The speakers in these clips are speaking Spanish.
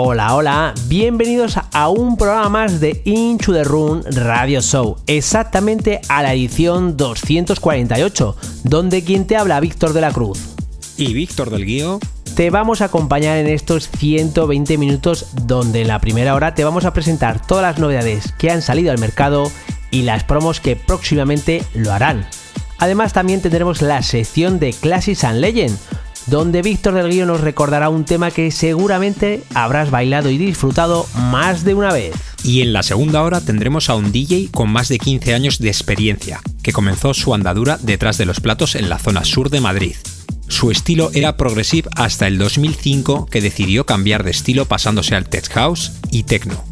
Hola, hola, bienvenidos a un programa más de Into the Room Radio Show, exactamente a la edición 248, donde quien te habla Víctor de la Cruz. Y Víctor del Guío. Te vamos a acompañar en estos 120 minutos donde en la primera hora te vamos a presentar todas las novedades que han salido al mercado y las promos que próximamente lo harán. Además también tendremos la sección de Classics and Legend, donde Víctor del Guío nos recordará un tema que seguramente habrás bailado y disfrutado más de una vez. Y en la segunda hora tendremos a un DJ con más de 15 años de experiencia, que comenzó su andadura detrás de los platos en la zona sur de Madrid. Su estilo era progressive hasta el 2005 que decidió cambiar de estilo pasándose al tech house y techno.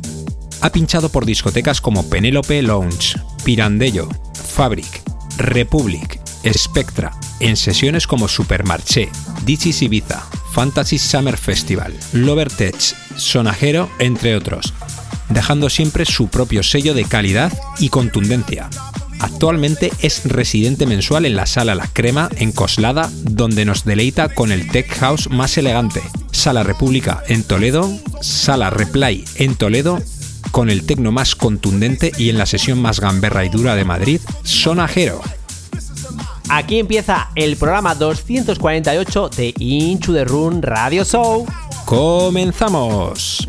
Ha pinchado por discotecas como Penelope Lounge, Pirandello, Fabric, Republic, Spectra, en sesiones como Supermarché, Dixis Ibiza, Fantasy Summer Festival, Lover Tech, Sonajero, entre otros, dejando siempre su propio sello de calidad y contundencia. Actualmente es residente mensual en la Sala La Crema en Coslada, donde nos deleita con el tech house más elegante, Sala República en Toledo, Sala Replay en Toledo, con el tecno más contundente y en la sesión más gamberra y dura de Madrid, Sonajero. Aquí empieza el programa 248 de Into the Run Radio Show. ¡Comenzamos!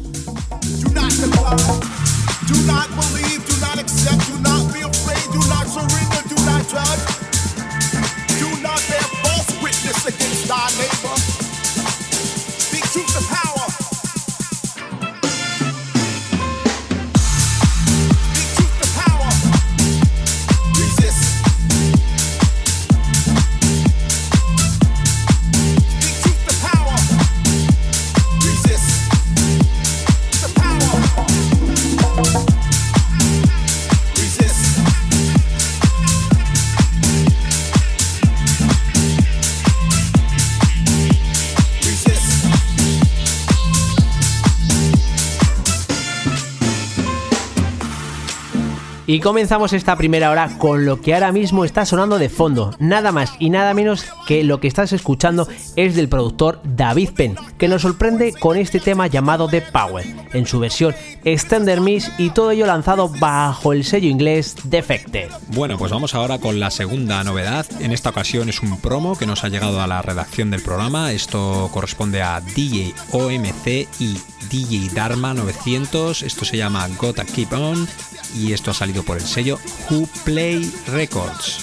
Y comenzamos esta primera hora con lo que ahora mismo está sonando de fondo. Nada más y nada menos que lo que estás escuchando es del productor David Penn, que nos sorprende con este tema llamado The Power, en su versión Extender Miss y todo ello lanzado bajo el sello inglés Defected. Bueno, pues vamos ahora con la segunda novedad. En esta ocasión es un promo que nos ha llegado a la redacción del programa. Esto corresponde a DJ OMC y DJ Dharma 900. Esto se llama Gotta Keep On y esto ha salido por el sello Who Play Records.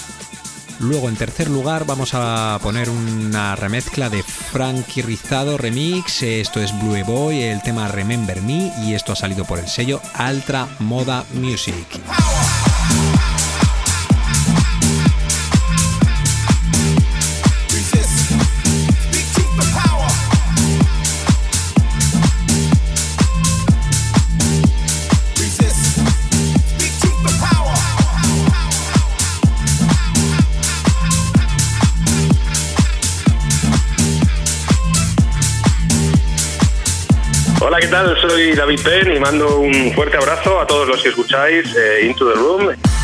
Luego en tercer lugar vamos a poner una remezcla de Frankie Rizado Remix, esto es Blue Boy, el tema Remember Me y esto ha salido por el sello Altra Moda Music. ¿Qué tal? Soy David Penn y mando un fuerte abrazo a todos los que escucháis eh, Into the Room.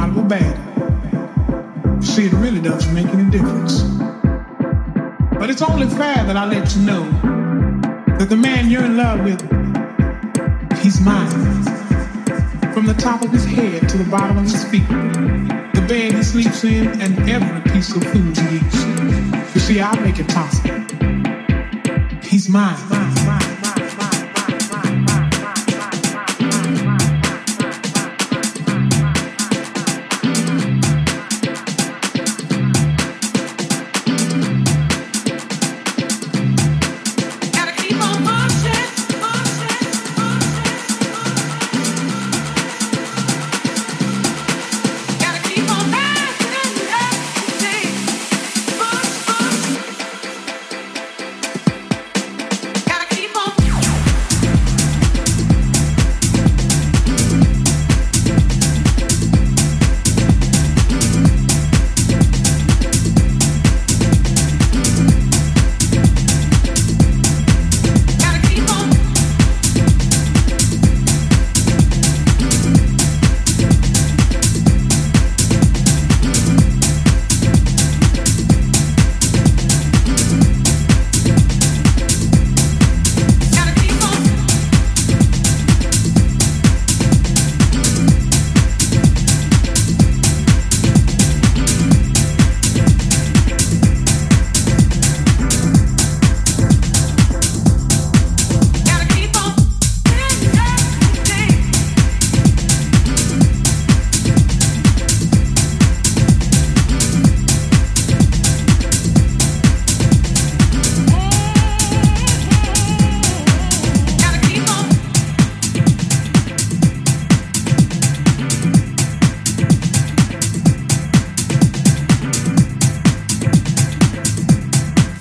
modifiable battery. See, it really doesn't make any difference. But it's only fair that I let you know that the man you're in love with, he's mine. From the top of his head to the bottom of his feet, the bed he sleeps in, and every piece of food he eats. You see, I make it possible. He's mine.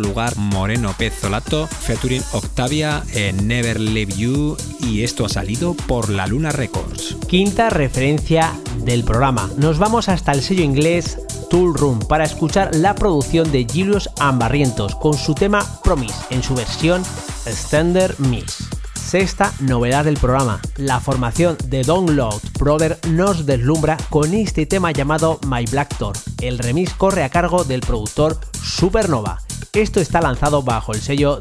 Lugar Moreno Pezzolato, featuring Octavia en Never Leave You y esto ha salido por la Luna Records. Quinta referencia del programa. Nos vamos hasta el sello inglés Tool Room para escuchar la producción de Julius Ambarrientos con su tema Promise en su versión Standard Mix. Sexta novedad del programa, la formación de Download Brother nos deslumbra con este tema llamado My Black Door. El remix corre a cargo del productor Supernova. Esto está lanzado bajo el sello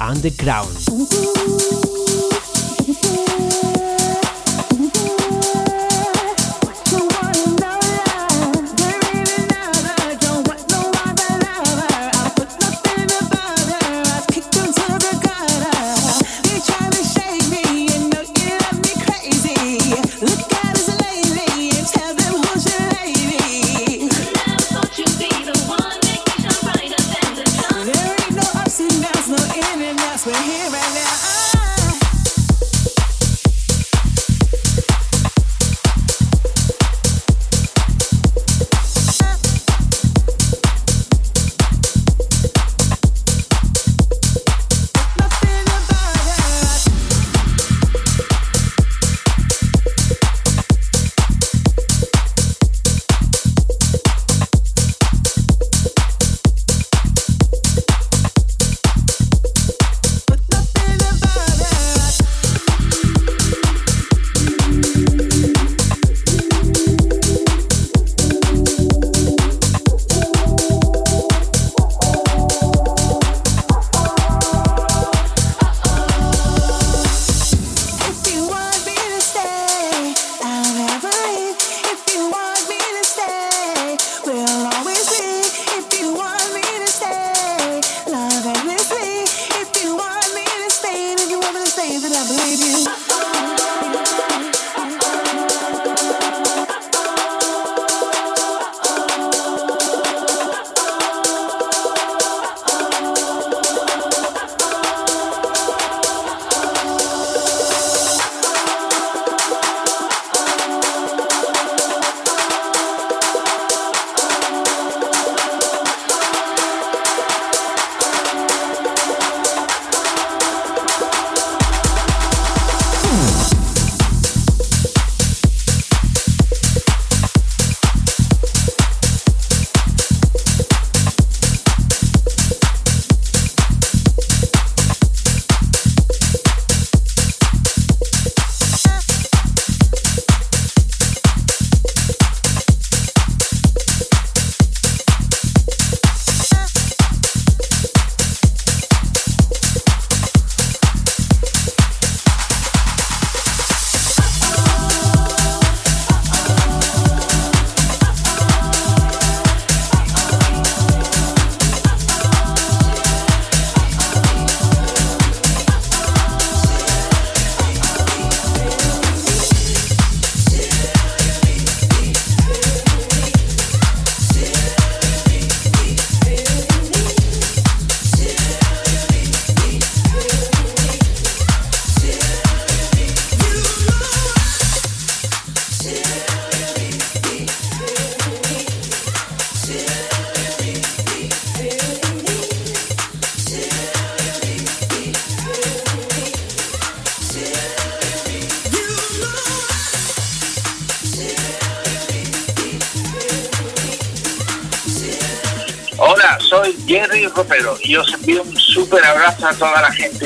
Underground. Hola,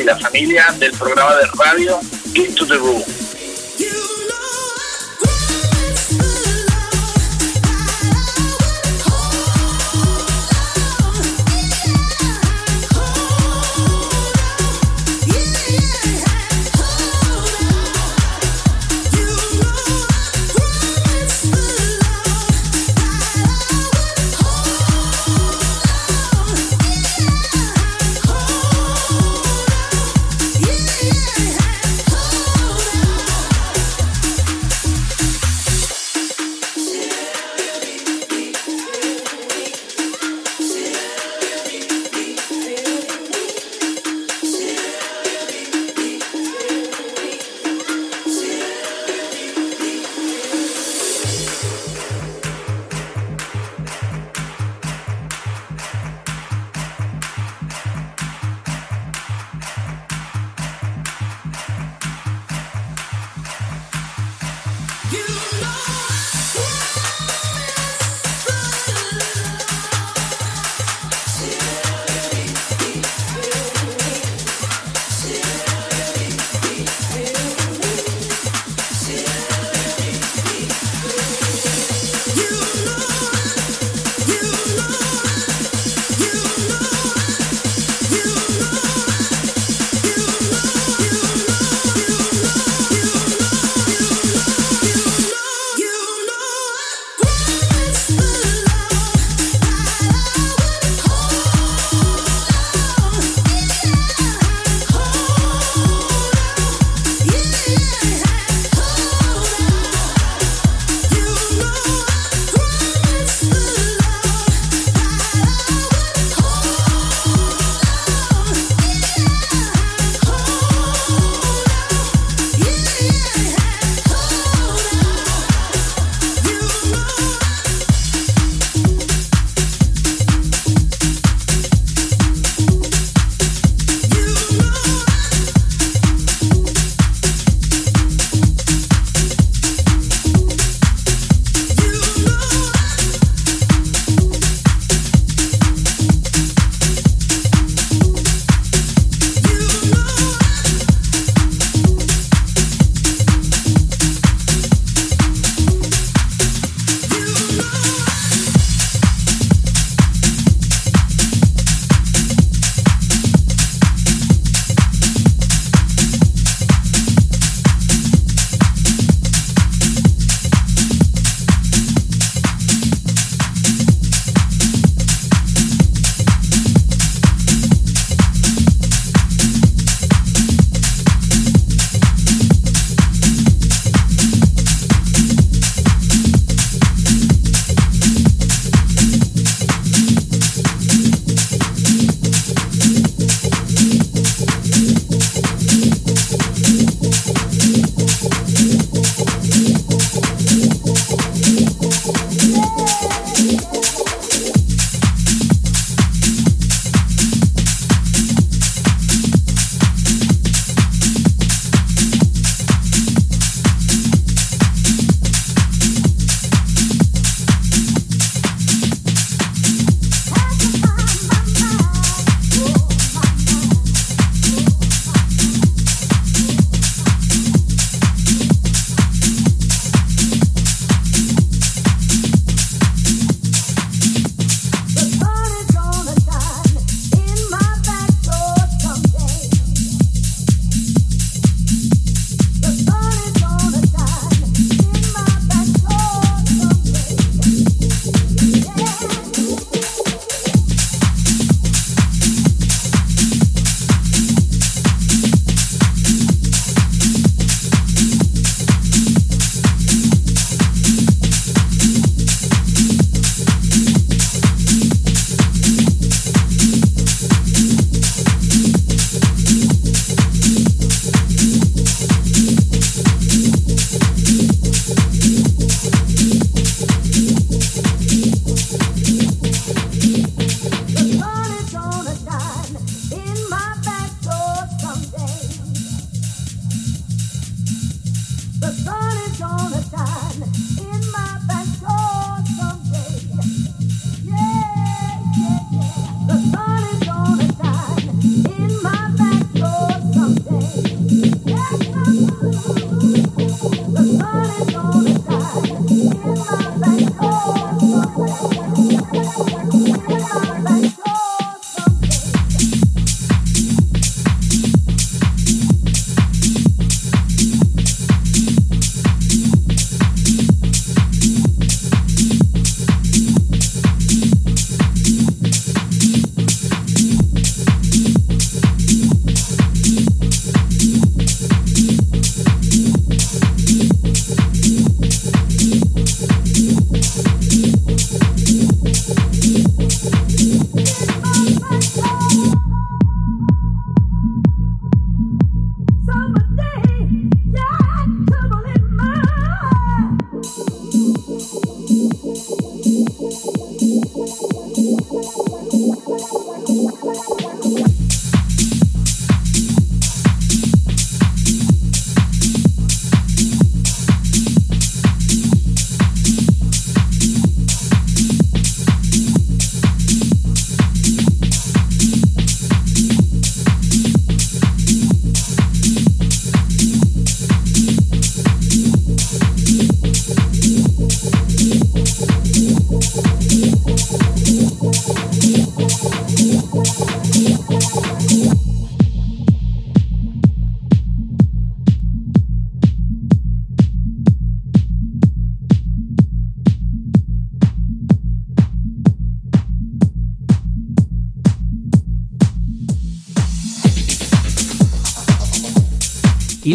la familia del programa de radio Into the Room.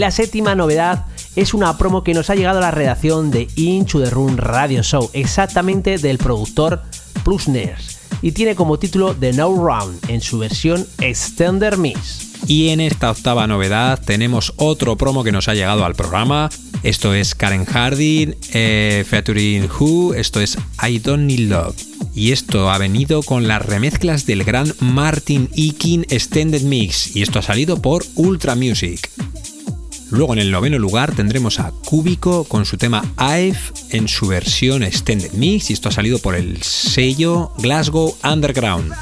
La séptima novedad es una promo que nos ha llegado a la redacción de Into the Room Radio Show, exactamente del productor Plusners, y tiene como título The No Round en su versión Extender Mix. Y en esta octava novedad tenemos otro promo que nos ha llegado al programa. Esto es Karen Harding, eh, featuring Who, esto es I Don't Need Love. Y esto ha venido con las remezclas del gran Martin Ekin Extended Mix, y esto ha salido por Ultra Music. Luego en el noveno lugar tendremos a Cúbico con su tema I've en su versión Extended Mix, y esto ha salido por el sello Glasgow Underground.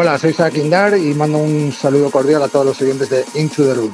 Hola, soy Sakindar y mando un saludo cordial a todos los oyentes de Into the Room.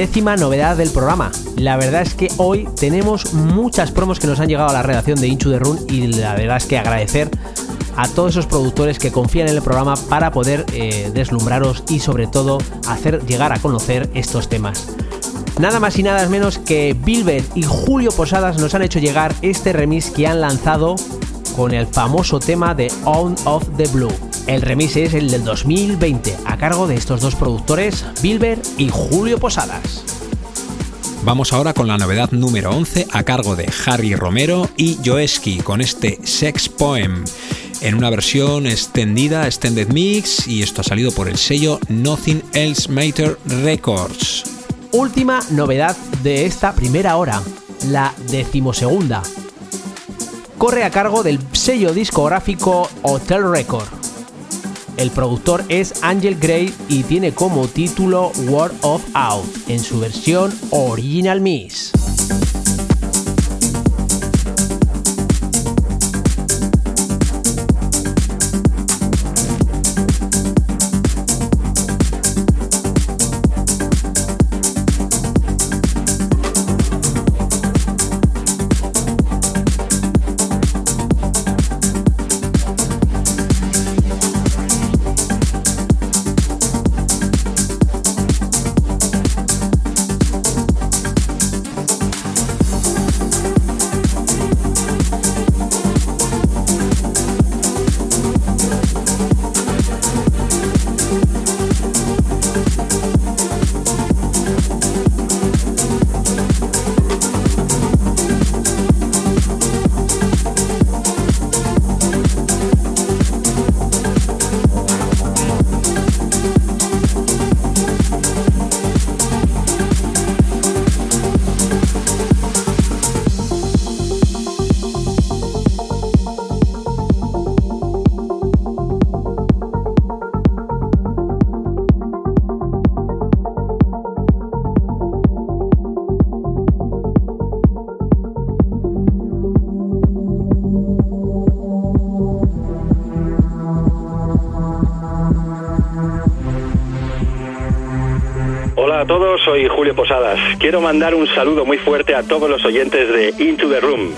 Décima novedad del programa. La verdad es que hoy tenemos muchas promos que nos han llegado a la redacción de Inchu de Run y la verdad es que agradecer a todos esos productores que confían en el programa para poder eh, deslumbraros y sobre todo hacer llegar a conocer estos temas. Nada más y nada menos que Bilbet y Julio Posadas nos han hecho llegar este remix que han lanzado con el famoso tema de On of the Blue. El remix es el del 2020, a cargo de estos dos productores, Bilber y Julio Posadas. Vamos ahora con la novedad número 11 a cargo de Harry Romero y Joeski con este Sex Poem en una versión extendida, extended mix y esto ha salido por el sello Nothing Else Matter Records. Última novedad de esta primera hora, la decimosegunda. Corre a cargo del sello discográfico Hotel Record. El productor es Angel Gray y tiene como título Word of Out en su versión Original Miss. Soy Julio Posadas. Quiero mandar un saludo muy fuerte a todos los oyentes de Into the Room.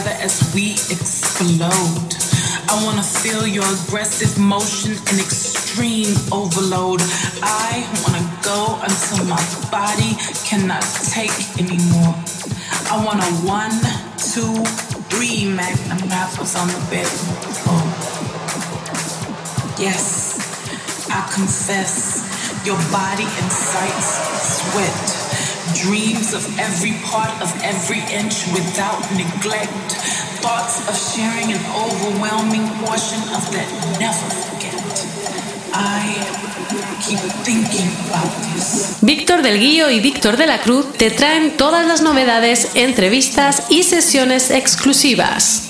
Together as we explode. I wanna feel your aggressive motion and extreme overload. I wanna go until my body cannot take anymore. I want a one, two, three magnum wrappers on the bedroom oh. floor. Yes, I confess, your body incites sweat. Dreams of every part of every inch without neglect. Thoughts of sharing an overwhelming portion of that never forget. I. Víctor del Guillo y Víctor de la Cruz te traen todas las novedades, entrevistas y sesiones exclusivas.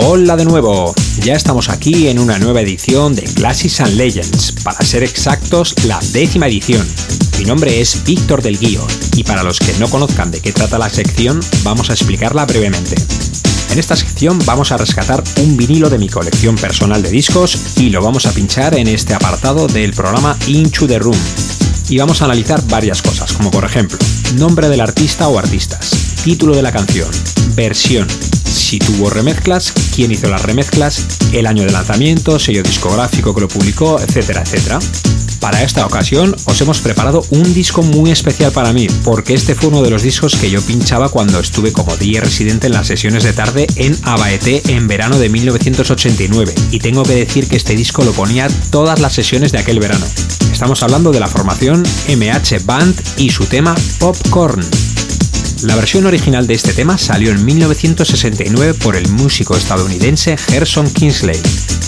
Hola de nuevo, ya estamos aquí en una nueva edición de Classics and Legends, para ser exactos la décima edición. Mi nombre es Víctor del Guío y para los que no conozcan de qué trata la sección vamos a explicarla brevemente. En esta sección vamos a rescatar un vinilo de mi colección personal de discos y lo vamos a pinchar en este apartado del programa Into the Room. Y vamos a analizar varias cosas, como por ejemplo, nombre del artista o artistas, título de la canción, versión, si tuvo remezclas, quién hizo las remezclas, el año de lanzamiento, sello discográfico que lo publicó, etcétera, etcétera. Para esta ocasión os hemos preparado un disco muy especial para mí, porque este fue uno de los discos que yo pinchaba cuando estuve como DJ residente en las sesiones de tarde en Abaete en verano de 1989, y tengo que decir que este disco lo ponía todas las sesiones de aquel verano. Estamos hablando de la formación MH Band y su tema Popcorn. La versión original de este tema salió en 1969 por el músico estadounidense Gerson Kingsley,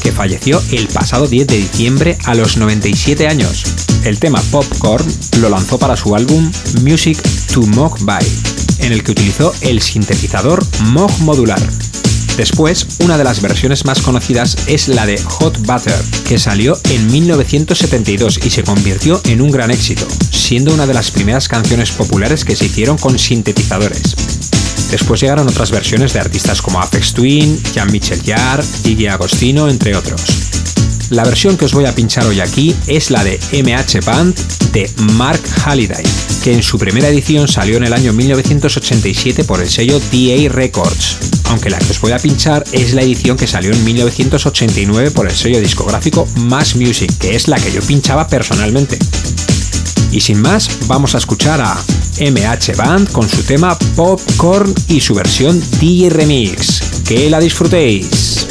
que falleció el pasado 10 de diciembre a los 97 años. El tema Popcorn lo lanzó para su álbum Music to Mock By, en el que utilizó el sintetizador Moog modular. Después, una de las versiones más conocidas es la de Hot Butter, que salió en 1972 y se convirtió en un gran éxito, siendo una de las primeras canciones populares que se hicieron con sintetizadores. Después llegaron otras versiones de artistas como Apex Twin, Jan Michel Jarre, Gigi Agostino, entre otros. La versión que os voy a pinchar hoy aquí es la de MH Band de Mark Halliday, que en su primera edición salió en el año 1987 por el sello DA Records, aunque la que os voy a pinchar es la edición que salió en 1989 por el sello discográfico Mass Music, que es la que yo pinchaba personalmente. Y sin más, vamos a escuchar a MH Band con su tema Popcorn y su versión DJ Remix. Que la disfrutéis.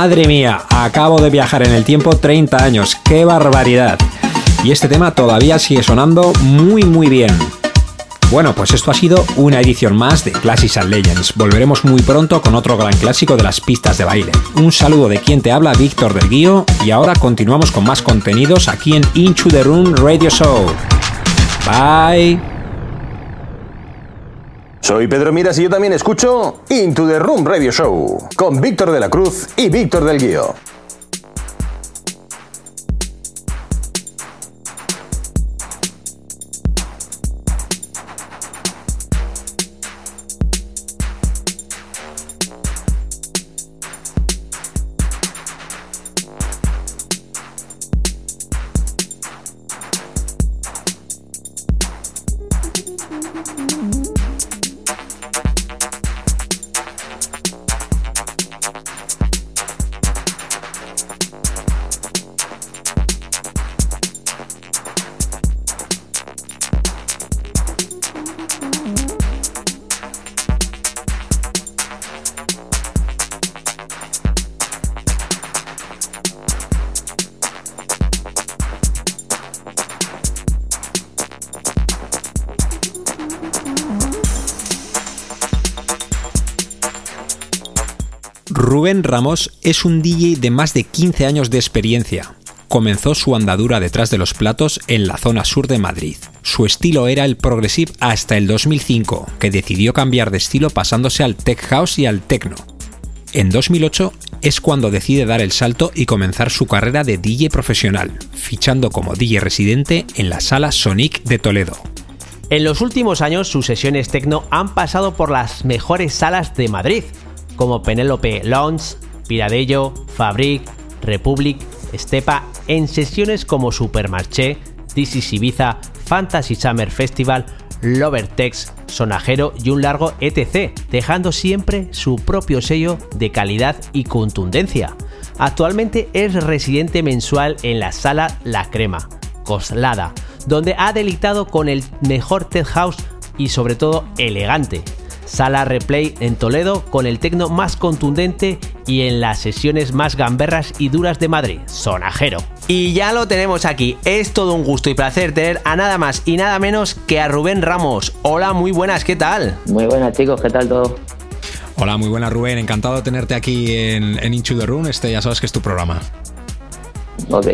Madre mía, acabo de viajar en el tiempo 30 años, qué barbaridad. Y este tema todavía sigue sonando muy muy bien. Bueno, pues esto ha sido una edición más de Classics and Legends. Volveremos muy pronto con otro gran clásico de las pistas de baile. Un saludo de quien te habla, Víctor del Guío, y ahora continuamos con más contenidos aquí en Into the Room Radio Show. Bye. Soy Pedro Miras y yo también escucho Into the Room Radio Show con Víctor de la Cruz y Víctor del Guío. Ramos es un DJ de más de 15 años de experiencia. Comenzó su andadura detrás de los platos en la zona sur de Madrid. Su estilo era el progressive hasta el 2005, que decidió cambiar de estilo pasándose al tech house y al techno. En 2008 es cuando decide dar el salto y comenzar su carrera de DJ profesional, fichando como DJ residente en la sala Sonic de Toledo. En los últimos años sus sesiones techno han pasado por las mejores salas de Madrid, como Penélope Lounge, Piradello, Fabric, Republic, Stepa, en sesiones como Supermarché, is Ibiza, Fantasy Summer Festival, Lovertex, Sonajero y un largo etc., dejando siempre su propio sello de calidad y contundencia. Actualmente es residente mensual en la sala La Crema, Coslada, donde ha deleitado con el mejor tech house y sobre todo elegante, Sala Replay en Toledo con el tecno más contundente y en las sesiones más gamberras y duras de Madrid, Sonajero. Y ya lo tenemos aquí, es todo un gusto y placer tener a nada más y nada menos que a Rubén Ramos. Hola, muy buenas, ¿qué tal? Muy buenas chicos, ¿qué tal todo? Hola, muy buenas Rubén, encantado de tenerte aquí en, en Into the Room, este ya sabes que es tu programa. Ok.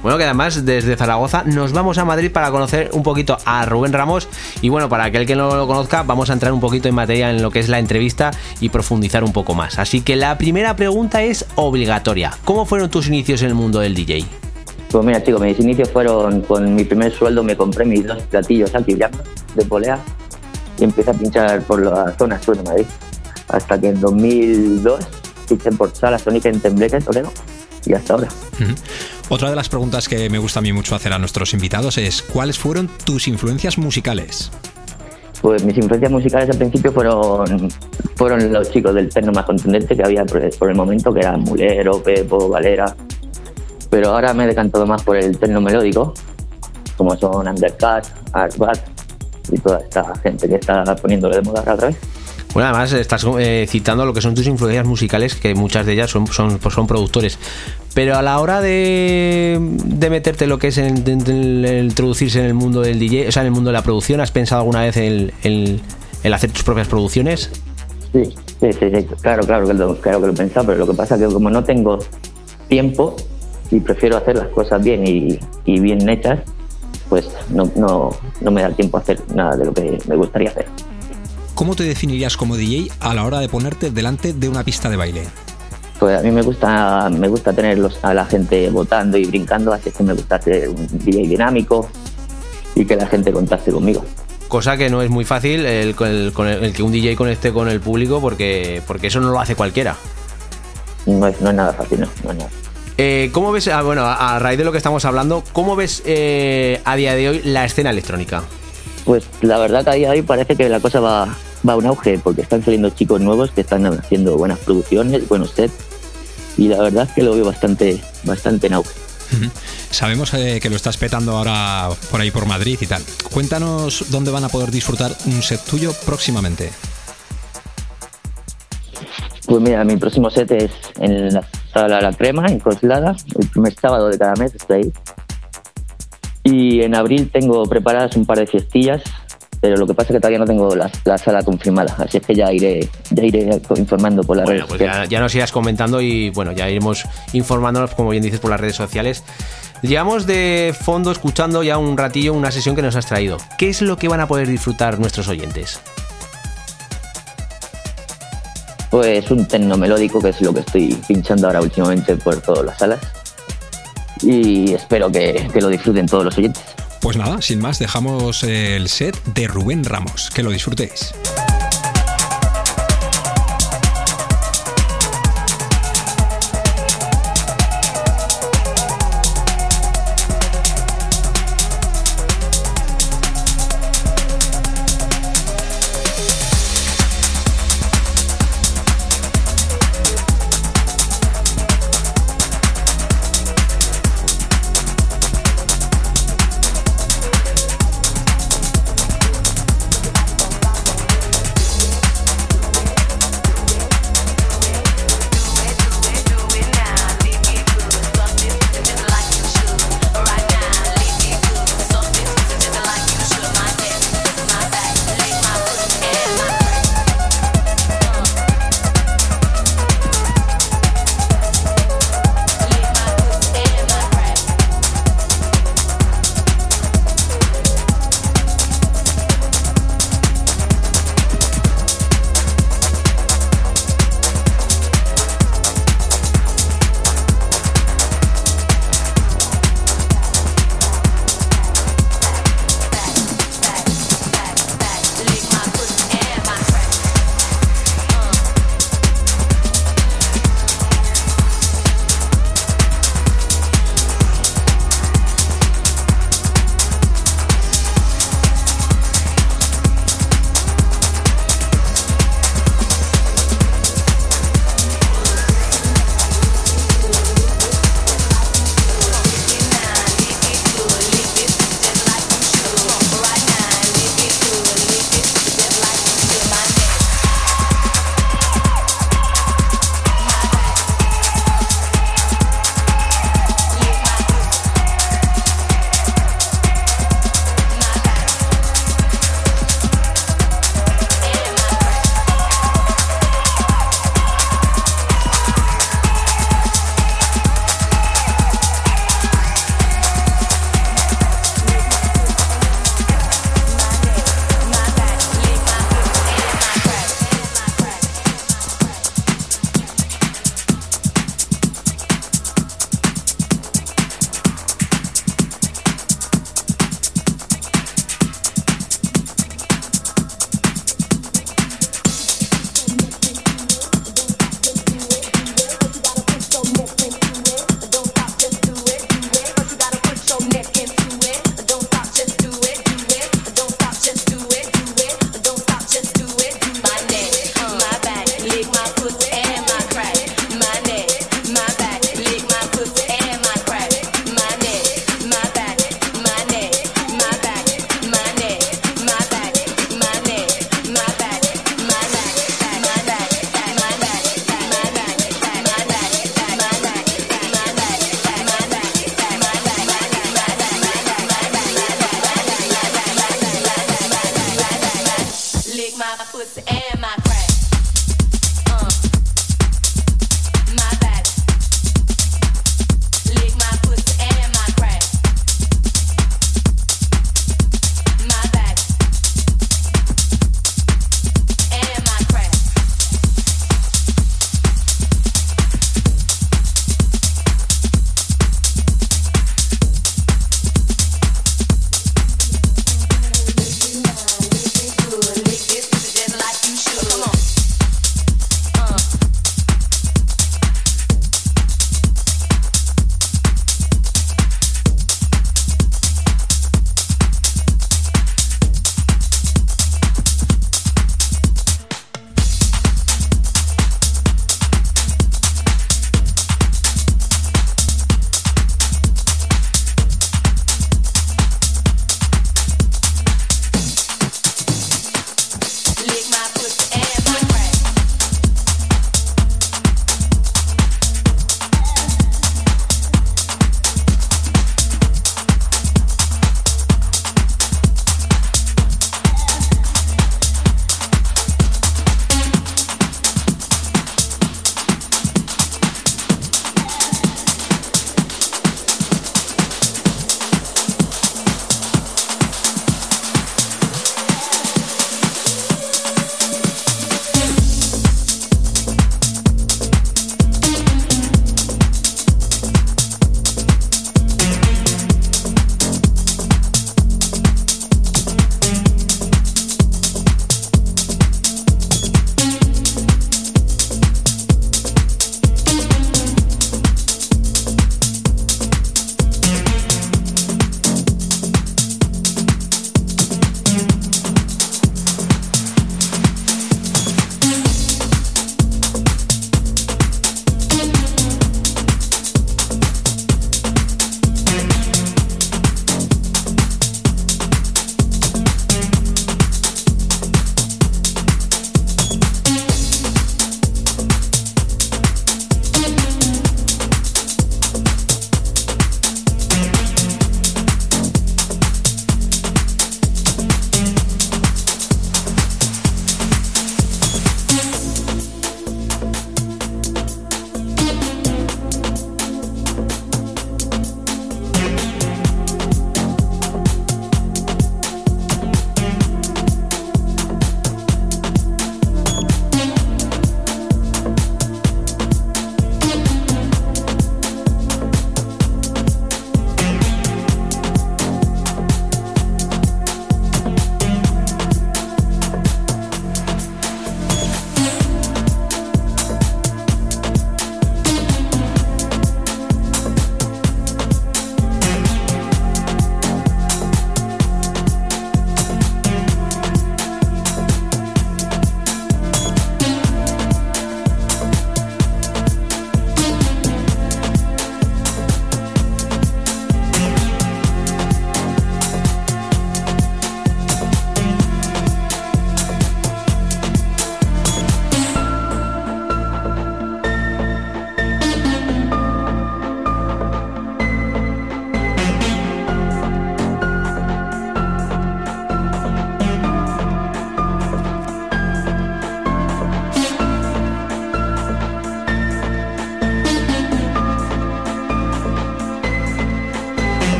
Bueno, que además desde Zaragoza nos vamos a Madrid para conocer un poquito a Rubén Ramos y bueno, para aquel que no lo conozca, vamos a entrar un poquito en materia en lo que es la entrevista y profundizar un poco más. Así que la primera pregunta es obligatoria. ¿Cómo fueron tus inicios en el mundo del DJ? Pues mira, chicos, mis inicios fueron con mi primer sueldo, me compré mis dos platillos aquí de polea y empecé a pinchar por la zona sur de Madrid. Hasta que en 2002 pinché por Sala Sónica en Tembleque, Toledo, y hasta ahora. Otra de las preguntas que me gusta a mí mucho hacer a nuestros invitados es ¿cuáles fueron tus influencias musicales? Pues mis influencias musicales al principio fueron, fueron los chicos del techno más contundente que había por, el momento, que eran Mulero, Pepo, Valera. Pero ahora me he decantado más por el techno melódico, como son Undercut, Artbat y toda esta gente que está poniéndolo de moda otra vez. Bueno, además estás eh, citando lo que son tus influencias musicales, que muchas de ellas son, son, pues son productores. Pero a la hora de, de meterte lo que es en introducirse en el mundo del DJ, o sea, en el mundo de la producción, ¿has pensado alguna vez en, en- en hacer tus propias producciones? Sí, sí, sí, sí, claro, claro que, lo, claro que lo he pensado, pero lo que pasa es que como no tengo tiempo y prefiero hacer las cosas bien y, y bien hechas, pues no, no, no me da tiempo a hacer nada de lo que me gustaría hacer. ¿Cómo te definirías como DJ a la hora de ponerte delante de una pista de baile? Pues a mí me gusta, me gusta tener los- a la gente votando y brincando, así que me gusta hacer un DJ dinámico y que la gente contacte conmigo. Cosa que no es muy fácil el, con el- con el- el que un DJ conecte con el público porque, porque eso no lo hace cualquiera. No es, no es nada fácil, no, no es nada. Eh, ¿Cómo ves, ah, bueno, a a raíz de lo que estamos hablando, cómo ves eh, a día de hoy la escena electrónica? Pues la verdad que a día de hoy parece que la cosa va, va a un auge, porque están saliendo chicos nuevos que están haciendo buenas producciones, buenos sets, y la verdad es que lo veo bastante, bastante en auge. Sabemos eh, que lo estás petando ahora por ahí por Madrid y tal. Cuéntanos dónde van a poder disfrutar un set tuyo próximamente. Pues mira, mi próximo set es en la sala La Crema, en Coslada, el primer sábado de cada mes estoy ahí. Y en abril tengo preparadas un par de fiestillas, pero lo que pasa es que todavía no tengo la, la sala confirmada, así es que ya iré, ya iré informando por las Bueno, redes pues ya, nos irás comentando y bueno, ya iremos informándonos, como bien dices, por las redes sociales. Llevamos de fondo escuchando ya un ratillo una sesión que nos has traído. ¿Qué es lo que van a poder disfrutar nuestros oyentes? Pues un techno melódico, que es lo que estoy pinchando ahora últimamente por todas las salas. Y espero que, que lo disfruten todos los oyentes. Pues nada, sin más, dejamos el set de Rubén Ramos. Que lo disfrutéis.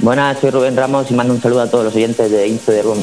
Buenas, soy Rubén Ramos y mando un saludo a todos los oyentes de Into the Room.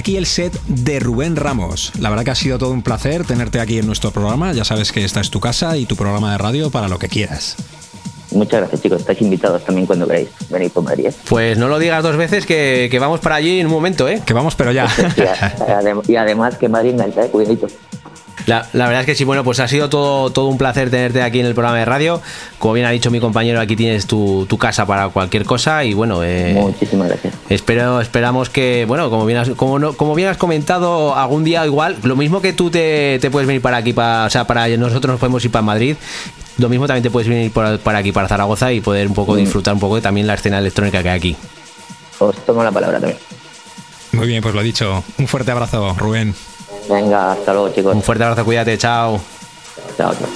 Aquí el set de Rubén Ramos. La verdad que ha sido todo un placer tenerte aquí en nuestro programa. Ya sabes que esta es tu casa y tu programa de radio para lo que quieras. Muchas gracias, chicos. Estáis invitados también cuando queráis venir por Madrid. ¿eh? Pues no lo digas dos veces que, que, vamos para allí en un momento, ¿eh? Que vamos, pero ya. y, además que Madrid engancha, ¿eh? Cuidadito. La, la, verdad es que sí, bueno, pues ha sido todo, todo un placer tenerte aquí en el programa de radio. Como bien ha dicho mi compañero, aquí tienes tu, tu casa para cualquier cosa y bueno... Eh, Muchísimas gracias. Espero, esperamos que, bueno, como bien, has, como, no, como bien has comentado, algún día igual, lo mismo que tú te, te puedes venir para aquí, para, o sea, para nosotros nos podemos ir para Madrid, lo mismo también te puedes venir por, para aquí, para Zaragoza y poder un poco disfrutar un poco de también la escena electrónica que hay aquí. Os tomo la palabra también. Muy bien, pues lo dicho. Un fuerte abrazo, Rubén. Venga, hasta luego, chicos. Un fuerte abrazo, cuídate, chao. Chao, chao.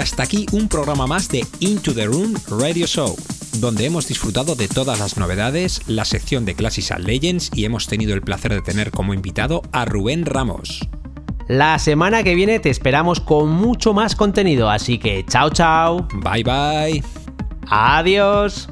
Hasta aquí un programa más de Into the Room Radio Show, donde hemos disfrutado de todas las novedades, la sección de Classical Legends y hemos tenido el placer de tener como invitado a Rubén Ramos. La semana que viene te esperamos con mucho más contenido, así que chao chao. Bye bye. Adiós.